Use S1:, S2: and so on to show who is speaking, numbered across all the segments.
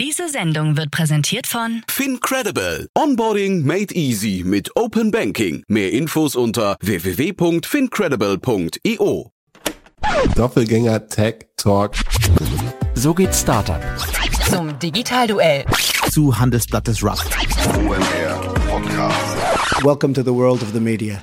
S1: Diese Sendung wird präsentiert von
S2: FinCredible. Onboarding made easy mit Open Banking. Mehr Infos unter www.fincredible.io.
S3: Doppelgänger Tech Talk.
S4: So geht Startup.
S1: zum Digitalduell.
S4: Zu Handelsblatt des Rust.
S5: Welcome to the world of the media.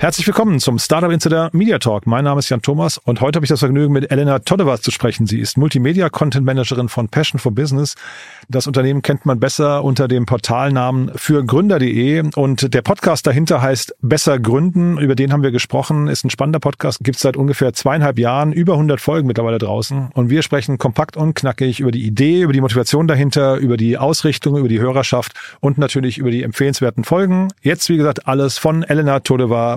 S6: Herzlich willkommen zum Startup Insider Media Talk. Mein Name ist Jan Thomas und heute habe ich das Vergnügen, mit Elena Todeva zu sprechen. Sie ist Multimedia-Content Managerin von Passion for Business. Das Unternehmen kennt man besser unter dem Portalnamen für Gründer.de und der Podcast dahinter heißt Besser Gründen. Über den haben wir gesprochen. Ist ein spannender Podcast. Gibt es seit ungefähr zweieinhalb Jahren, über 100 Folgen mittlerweile draußen. Und wir sprechen kompakt und knackig über die Idee, über die Motivation dahinter, über die Ausrichtung, über die Hörerschaft und natürlich über die empfehlenswerten Folgen. Jetzt, wie gesagt, alles von Elena Todeva,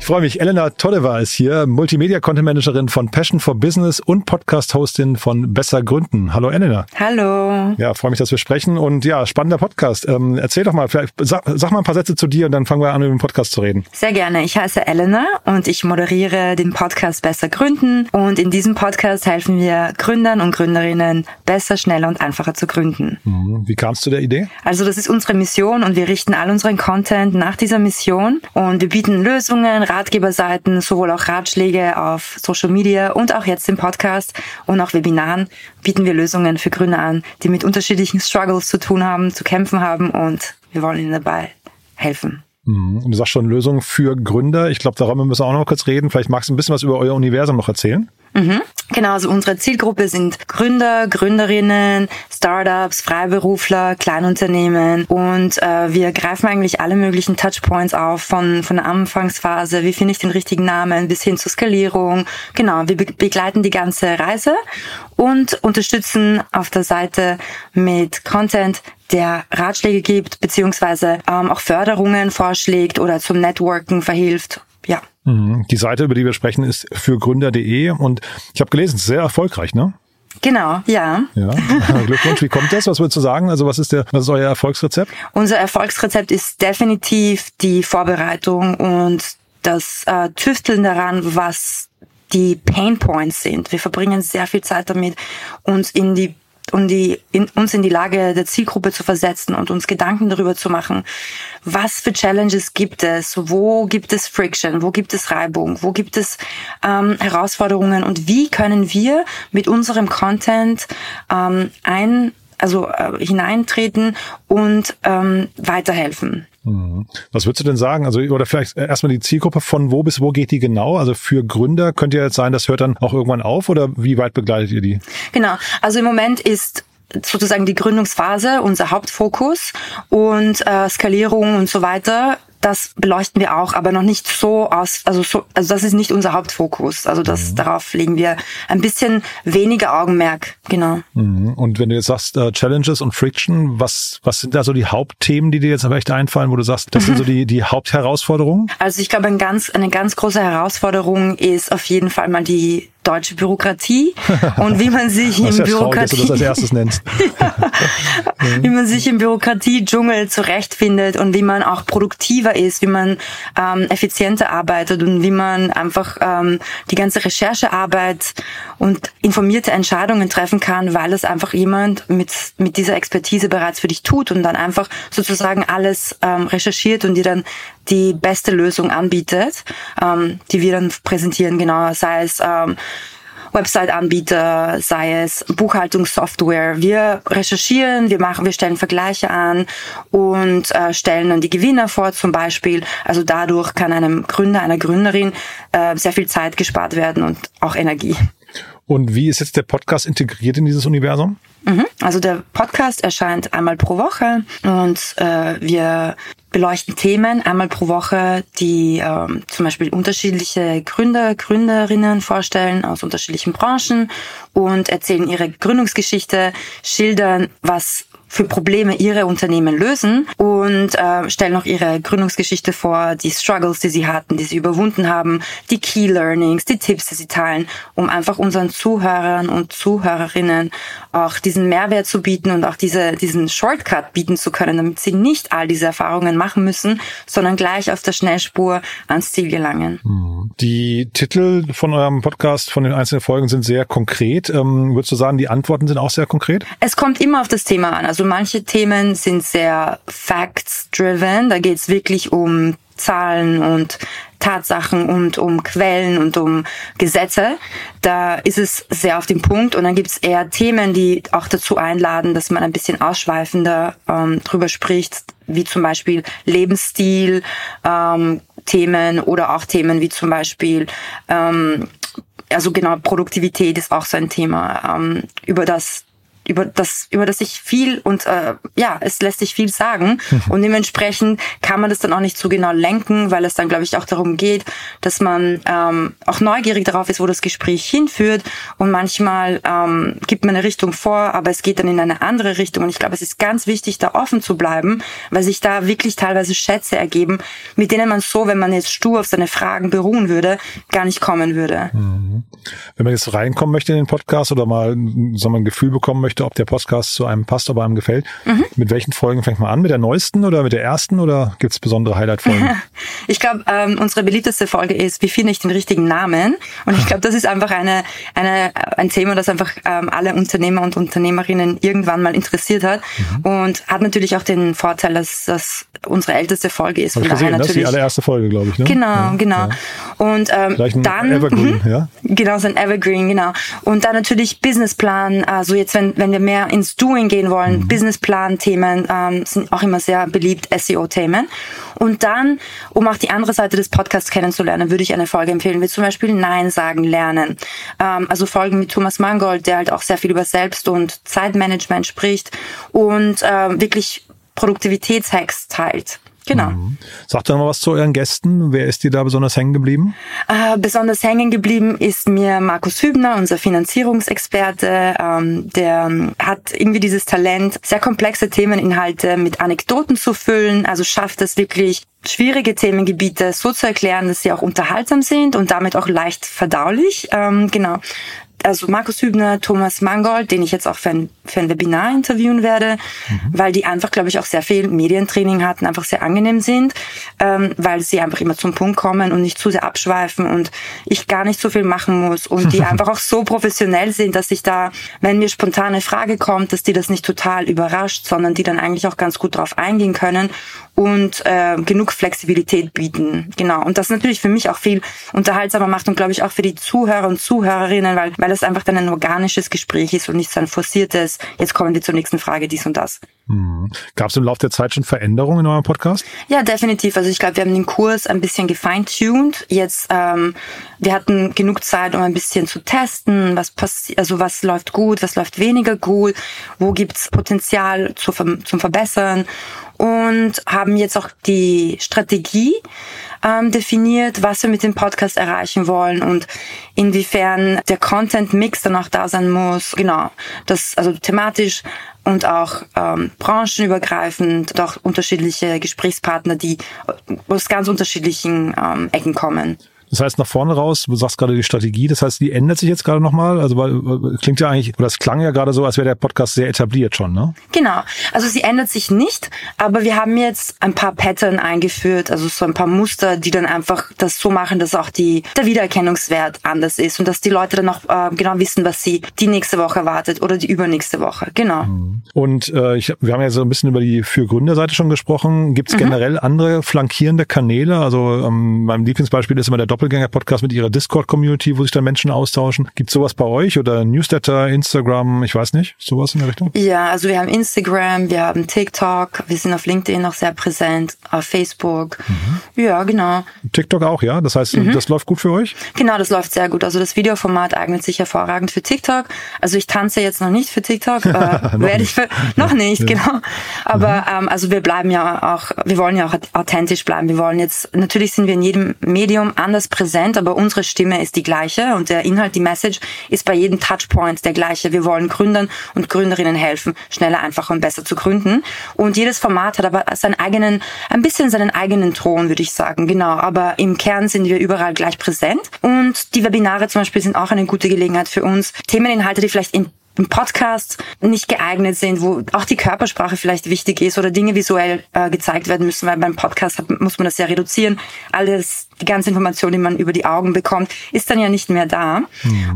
S6: Ich freue mich. Elena Todeva ist hier, Multimedia-Content-Managerin von Passion for Business und Podcast-Hostin von Besser Gründen. Hallo Elena.
S7: Hallo.
S6: Ja, freue mich, dass wir sprechen. Und ja, spannender Podcast. Ähm, erzähl doch mal, vielleicht sag, sag mal ein paar Sätze zu dir und dann fangen wir an, über den Podcast zu reden.
S7: Sehr gerne. Ich heiße Elena und ich moderiere den Podcast Besser Gründen. Und in diesem Podcast helfen wir Gründern und Gründerinnen besser, schneller und einfacher zu gründen.
S6: Mhm. Wie kamst du der Idee?
S7: Also das ist unsere Mission und wir richten all unseren Content nach dieser Mission. Und wir bieten Lösungen, Ratgeberseiten, sowohl auch Ratschläge auf Social Media und auch jetzt im Podcast und auch Webinaren bieten wir Lösungen für Gründer an, die mit unterschiedlichen Struggles zu tun haben, zu kämpfen haben und wir wollen ihnen dabei helfen.
S6: Mhm. Du sagst schon Lösungen für Gründer. Ich glaube, darüber müssen wir auch noch kurz reden. Vielleicht magst du ein bisschen was über euer Universum noch erzählen.
S7: Mhm. Genau, also unsere Zielgruppe sind Gründer, Gründerinnen, Startups, Freiberufler, Kleinunternehmen und äh, wir greifen eigentlich alle möglichen Touchpoints auf, von, von der Anfangsphase, wie finde ich den richtigen Namen, bis hin zur Skalierung. Genau, wir be begleiten die ganze Reise und unterstützen auf der Seite mit Content, der Ratschläge gibt, beziehungsweise ähm, auch Förderungen vorschlägt oder zum Networken verhilft. Ja.
S6: Mhm. Die Seite, über die wir sprechen, ist für Gründer.de und ich habe gelesen, es ist sehr erfolgreich, ne?
S7: Genau, ja.
S6: Ja, Glückwunsch. Wie kommt das? Was würdest du sagen? Also was ist der, was ist euer Erfolgsrezept?
S7: Unser Erfolgsrezept ist definitiv die Vorbereitung und das äh, Tüfteln daran, was die Pain Points sind. Wir verbringen sehr viel Zeit damit, uns in die um die, in, uns in die Lage der Zielgruppe zu versetzen und uns Gedanken darüber zu machen, was für Challenges gibt es, wo gibt es Friction, wo gibt es Reibung, wo gibt es ähm, Herausforderungen? Und wie können wir mit unserem Content ähm, ein, also äh, hineintreten und ähm, weiterhelfen.
S6: Was würdest du denn sagen? Also, oder vielleicht erstmal die Zielgruppe von wo bis wo geht die genau? Also für Gründer könnte ja jetzt sein, das hört dann auch irgendwann auf oder wie weit begleitet ihr die?
S7: Genau. Also im Moment ist sozusagen die Gründungsphase unser Hauptfokus und äh, Skalierung und so weiter das beleuchten wir auch, aber noch nicht so aus, also so, also das ist nicht unser Hauptfokus. Also das, mhm. darauf legen wir ein bisschen weniger Augenmerk, genau.
S6: Mhm. Und wenn du jetzt sagst, uh, Challenges und Friction, was, was sind da so die Hauptthemen, die dir jetzt vielleicht einfallen, wo du sagst, das mhm. sind so die, die Hauptherausforderungen?
S7: Also ich glaube, ein ganz, eine ganz große Herausforderung ist auf jeden Fall mal die deutsche Bürokratie und wie man sich im Bürokratie wie man sich im Bürokratie-Dschungel zurechtfindet und wie man auch produktiver ist, wie man ähm, effizienter arbeitet und wie man einfach ähm, die ganze Recherchearbeit und informierte Entscheidungen treffen kann, weil es einfach jemand mit mit dieser Expertise bereits für dich tut und dann einfach sozusagen alles ähm, recherchiert und dir dann die beste Lösung anbietet, ähm, die wir dann präsentieren, genau, sei es ähm, Website-Anbieter, sei es Buchhaltungssoftware. Wir recherchieren, wir machen, wir stellen Vergleiche an und äh, stellen dann die Gewinner vor zum Beispiel. Also dadurch kann einem Gründer, einer Gründerin äh, sehr viel Zeit gespart werden und auch Energie.
S6: Und wie ist jetzt der Podcast integriert in dieses Universum?
S7: Mhm. Also der Podcast erscheint einmal pro Woche und äh, wir beleuchten Themen einmal pro Woche, die ähm, zum Beispiel unterschiedliche Gründer, Gründerinnen vorstellen aus unterschiedlichen Branchen und erzählen ihre Gründungsgeschichte, schildern, was für Probleme ihre Unternehmen lösen und äh, stellen auch ihre Gründungsgeschichte vor, die Struggles, die sie hatten, die sie überwunden haben, die Key Learnings, die Tipps, die sie teilen, um einfach unseren Zuhörern und Zuhörerinnen auch diesen Mehrwert zu bieten und auch diese, diesen Shortcut bieten zu können, damit sie nicht all diese Erfahrungen machen müssen, sondern gleich auf der Schnellspur ans Ziel gelangen.
S6: Mhm. Die Titel von eurem Podcast, von den einzelnen Folgen sind sehr konkret. Ähm, würdest du sagen, die Antworten sind auch sehr konkret?
S7: Es kommt immer auf das Thema an. Also manche Themen sind sehr facts-driven. Da geht es wirklich um Zahlen und Tatsachen und um Quellen und um Gesetze. Da ist es sehr auf den Punkt und dann gibt es eher Themen, die auch dazu einladen, dass man ein bisschen ausschweifender ähm, drüber spricht, wie zum Beispiel Lebensstil, ähm, Themen oder auch Themen wie zum Beispiel ähm, also genau Produktivität ist auch so ein Thema, ähm, über das über das, über das ich viel und äh, ja, es lässt sich viel sagen. Und dementsprechend kann man das dann auch nicht so genau lenken, weil es dann, glaube ich, auch darum geht, dass man ähm, auch neugierig darauf ist, wo das Gespräch hinführt. Und manchmal ähm, gibt man eine Richtung vor, aber es geht dann in eine andere Richtung. Und ich glaube, es ist ganz wichtig, da offen zu bleiben, weil sich da wirklich teilweise Schätze ergeben, mit denen man so, wenn man jetzt stur auf seine Fragen beruhen würde, gar nicht kommen würde.
S6: Mhm. Wenn man jetzt reinkommen möchte in den Podcast oder mal so ein Gefühl bekommen möchte, ob der Podcast zu einem passt, ob einem gefällt, mhm. mit welchen Folgen fängt man an? Mit der neuesten oder mit der ersten oder gibt es besondere Highlight-Folgen?
S7: ich glaube, ähm, unsere beliebteste Folge ist, wie finde ich den richtigen Namen? Und ich glaube, das ist einfach eine, eine, ein Thema, das einfach ähm, alle Unternehmer und Unternehmerinnen irgendwann mal interessiert hat mhm. und hat natürlich auch den Vorteil, dass das unsere älteste Folge ist.
S6: Von daher gesehen, natürlich. Das ist die allererste Folge, glaube ich. Ne?
S7: Genau, ja, genau. Ja. Und ähm,
S6: ein
S7: dann
S6: Evergreen, mh, ja?
S7: Genau, so ein Evergreen, genau. Und dann natürlich Businessplan. Also jetzt, wenn wenn wir mehr ins Doing gehen wollen, mhm. Businessplan-Themen ähm, sind auch immer sehr beliebt, SEO-Themen. Und dann, um auch die andere Seite des Podcasts kennenzulernen, würde ich eine Folge empfehlen, wie zum Beispiel Nein sagen lernen. Ähm, also Folgen mit Thomas Mangold, der halt auch sehr viel über Selbst- und Zeitmanagement spricht und äh, wirklich Produktivitätshacks teilt. Genau. Mhm.
S6: Sagt doch mal was zu euren Gästen. Wer ist dir da besonders hängen geblieben?
S7: Äh, besonders hängen geblieben ist mir Markus Hübner, unser Finanzierungsexperte. Ähm, der hat irgendwie dieses Talent, sehr komplexe Themeninhalte mit Anekdoten zu füllen. Also schafft es wirklich, schwierige Themengebiete so zu erklären, dass sie auch unterhaltsam sind und damit auch leicht verdaulich. Ähm, genau also Markus Hübner, Thomas Mangold, den ich jetzt auch für ein, für ein Webinar interviewen werde, mhm. weil die einfach, glaube ich, auch sehr viel Medientraining hatten, einfach sehr angenehm sind, ähm, weil sie einfach immer zum Punkt kommen und nicht zu sehr abschweifen und ich gar nicht so viel machen muss und die einfach auch so professionell sind, dass ich da, wenn mir spontane Frage kommt, dass die das nicht total überrascht, sondern die dann eigentlich auch ganz gut drauf eingehen können und äh, genug Flexibilität bieten. Genau. Und das natürlich für mich auch viel unterhaltsamer macht und glaube ich auch für die Zuhörer und Zuhörerinnen, weil, weil es einfach dann ein organisches Gespräch ist und nicht so ein forciertes, jetzt kommen wir zur nächsten Frage, dies und das.
S6: Mhm. Gab es im Laufe der Zeit schon Veränderungen in eurem Podcast?
S7: Ja, definitiv. Also ich glaube, wir haben den Kurs ein bisschen gefeintuned. Jetzt, ähm, wir hatten genug Zeit, um ein bisschen zu testen, was passiert, also was läuft gut, was läuft weniger gut, wo gibt's Potenzial zu, zum Verbessern und haben jetzt auch die Strategie ähm, definiert, was wir mit dem Podcast erreichen wollen und inwiefern der Content-Mix dann auch da sein muss. Genau, das also thematisch und auch ähm, branchenübergreifend auch unterschiedliche Gesprächspartner, die aus ganz unterschiedlichen ähm, Ecken kommen.
S6: Das heißt, nach vorne raus, du sagst gerade die Strategie, das heißt, die ändert sich jetzt gerade nochmal. Also weil äh, klingt ja eigentlich, oder es klang ja gerade so, als wäre der Podcast sehr etabliert schon, ne?
S7: Genau. Also sie ändert sich nicht, aber wir haben jetzt ein paar Pattern eingeführt, also so ein paar Muster, die dann einfach das so machen, dass auch die, der Wiedererkennungswert anders ist und dass die Leute dann auch äh, genau wissen, was sie die nächste Woche erwartet oder die übernächste Woche. Genau.
S6: Und äh, ich, wir haben ja so ein bisschen über die für Gründerseite schon gesprochen. Gibt es
S7: Mhm.
S6: generell andere flankierende Kanäle? Also ähm, mein Lieblingsbeispiel ist immer der Doppelgänger-Podcast mit ihrer Discord-Community, wo sich dann Menschen austauschen. Gibt sowas bei euch oder Newsletter, Instagram, ich weiß nicht, sowas in der Richtung?
S7: Ja, also wir haben Instagram, wir haben TikTok, wir sind auf LinkedIn noch sehr präsent, auf Facebook. Ja, genau.
S6: TikTok auch, ja? Das heißt,
S7: Mhm.
S6: das läuft gut für euch?
S7: Genau, das läuft sehr gut. Also das Videoformat eignet sich hervorragend für TikTok. Also ich tanze jetzt noch nicht für TikTok, äh, werde ich für noch nicht, genau. Aber ähm, also wir bleiben ja auch, wir wollen ja auch authentisch bleiben. Wir wollen jetzt, natürlich sind wir in jedem Medium anders präsent, aber unsere Stimme ist die gleiche und der Inhalt, die Message ist bei jedem Touchpoint der gleiche. Wir wollen Gründern und Gründerinnen helfen, schneller, einfacher und besser zu gründen. Und jedes Format hat aber seinen eigenen, ein bisschen seinen eigenen Ton, würde ich sagen, genau. Aber im Kern sind wir überall gleich präsent. Und die Webinare zum Beispiel sind auch eine gute Gelegenheit für uns, Themeninhalte, die vielleicht in im Podcast nicht geeignet sind, wo auch die Körpersprache vielleicht wichtig ist oder Dinge visuell äh, gezeigt werden müssen, weil beim Podcast hat, muss man das ja reduzieren. Alles, die ganze Information, die man über die Augen bekommt, ist dann ja nicht mehr da.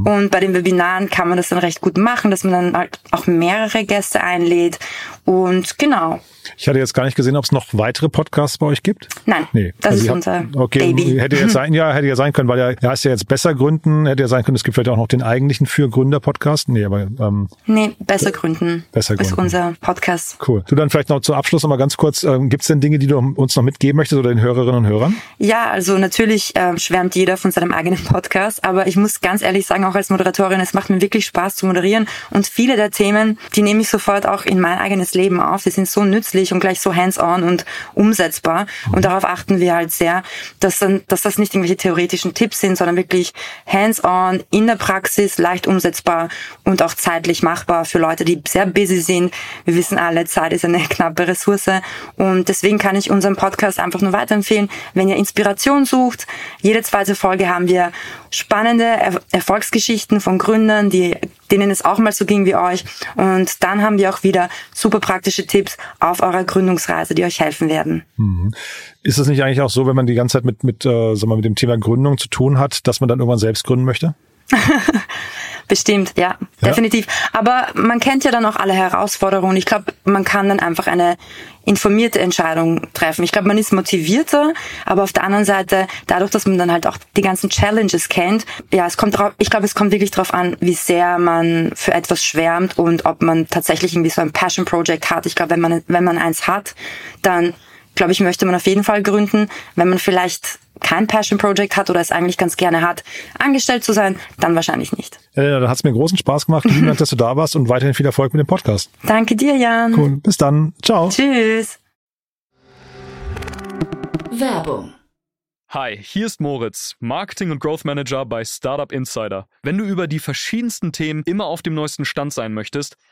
S7: Und bei den Webinaren kann man das dann recht gut machen, dass man dann halt auch mehrere Gäste einlädt. Und genau.
S6: Ich hatte jetzt gar nicht gesehen, ob es noch weitere Podcasts bei euch gibt.
S7: Nein,
S6: Nee.
S7: das
S6: Also
S7: ist unser
S6: habt- okay,
S7: Baby.
S6: Hätte jetzt sein, ja, hätte ja sein können, weil ja, ja, ist ja jetzt besser gründen, hätte ja sein können, es gibt vielleicht auch noch den eigentlichen für Gründer Podcast. Nee, aber ähm,
S7: Nee, besser gründen.
S6: Besser
S7: ist
S6: gründen.
S7: unser Podcast.
S6: cool. Du dann vielleicht noch zum Abschluss noch mal ganz kurz, ähm, gibt es denn Dinge, die du uns noch mitgeben möchtest oder den Hörerinnen und Hörern?
S7: Ja, also natürlich ähm, schwärmt jeder von seinem eigenen Podcast, aber ich muss ganz ehrlich sagen, auch als Moderatorin, es macht mir wirklich Spaß zu moderieren und viele der Themen, die nehme ich sofort auch in mein eigenes Leben auf. Die sind so nützlich und gleich so hands-on und umsetzbar und darauf achten wir halt sehr, dass, dann, dass das nicht irgendwelche theoretischen Tipps sind, sondern wirklich hands-on, in der Praxis, leicht umsetzbar und auch zeitlich machbar für Leute, die sehr busy sind. Wir wissen alle, Zeit ist eine knappe Ressource und deswegen kann ich unseren Podcast einfach nur weiterempfehlen. Wenn ihr Inspiration sucht, jede zweite Folge haben wir spannende er Erfolgsgeschichten von Gründern, die, denen es auch mal so ging wie euch. Und dann haben wir auch wieder super praktische Tipps auf eurer Gründungsreise, die euch helfen werden.
S6: Ist es nicht eigentlich auch so, wenn man die ganze Zeit mit, mit, äh, sag mal, mit dem Thema Gründung zu tun hat, dass man dann irgendwann selbst gründen möchte?
S7: Bestimmt, ja, definitiv. Aber man kennt ja dann auch alle Herausforderungen. Ich glaube, man kann dann einfach eine informierte Entscheidung treffen. Ich glaube, man ist motivierter, aber auf der anderen Seite, dadurch, dass man dann halt auch die ganzen Challenges kennt, ja, es kommt drauf, ich glaube, es kommt wirklich darauf an, wie sehr man für etwas schwärmt und ob man tatsächlich irgendwie so ein Passion Project hat. Ich glaube, wenn man, wenn man eins hat, dann glaube ich, möchte man auf jeden Fall gründen. Wenn man vielleicht kein Passion Project hat oder es eigentlich ganz gerne hat, angestellt zu sein, dann wahrscheinlich nicht.
S6: Äh, da hat es mir großen Spaß gemacht. Vielen Dank, dass du da warst und weiterhin viel Erfolg mit dem Podcast.
S7: Danke dir, Jan.
S6: Cool. Bis dann. Ciao.
S7: Tschüss.
S1: Werbung.
S8: Hi, hier ist Moritz, Marketing und Growth Manager bei Startup Insider. Wenn du über die verschiedensten Themen immer auf dem neuesten Stand sein möchtest,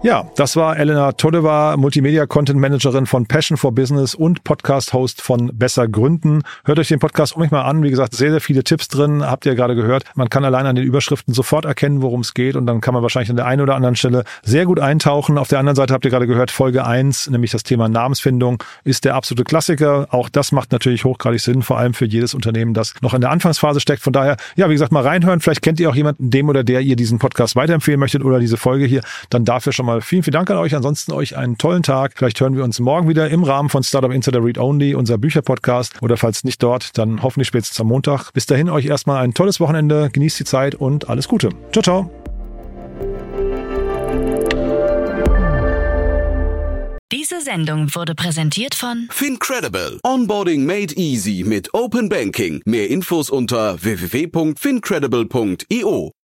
S6: Ja, das war Elena Todeva, Multimedia-Content-Managerin von Passion for Business und Podcast-Host von Besser Gründen. Hört euch den Podcast um mich mal an. Wie gesagt, sehr, sehr viele Tipps drin. Habt ihr gerade gehört. Man kann allein an den Überschriften sofort erkennen, worum es geht. Und dann kann man wahrscheinlich an der einen oder anderen Stelle sehr gut eintauchen. Auf der anderen Seite habt ihr gerade gehört, Folge 1, nämlich das Thema Namensfindung, ist der absolute Klassiker. Auch das macht natürlich hochgradig Sinn, vor allem für jedes Unternehmen, das noch in der Anfangsphase steckt. Von daher, ja, wie gesagt, mal reinhören. Vielleicht kennt ihr auch jemanden, dem oder der ihr diesen Podcast weiterempfehlen möchtet oder diese Folge hier. Dann dafür schon mal vielen, vielen Dank an euch. Ansonsten euch einen tollen Tag. Vielleicht hören wir uns morgen wieder im Rahmen von Startup Insider Read Only, unser Bücherpodcast. Oder falls nicht dort, dann hoffentlich spätestens am Montag. Bis dahin euch erstmal ein tolles Wochenende. Genießt die Zeit und alles Gute. Ciao, ciao.
S1: Dies Diese Sendung wurde präsentiert von
S2: Fincredible. Onboarding made easy mit Open Banking. Mehr Infos unter www.fincredible.io.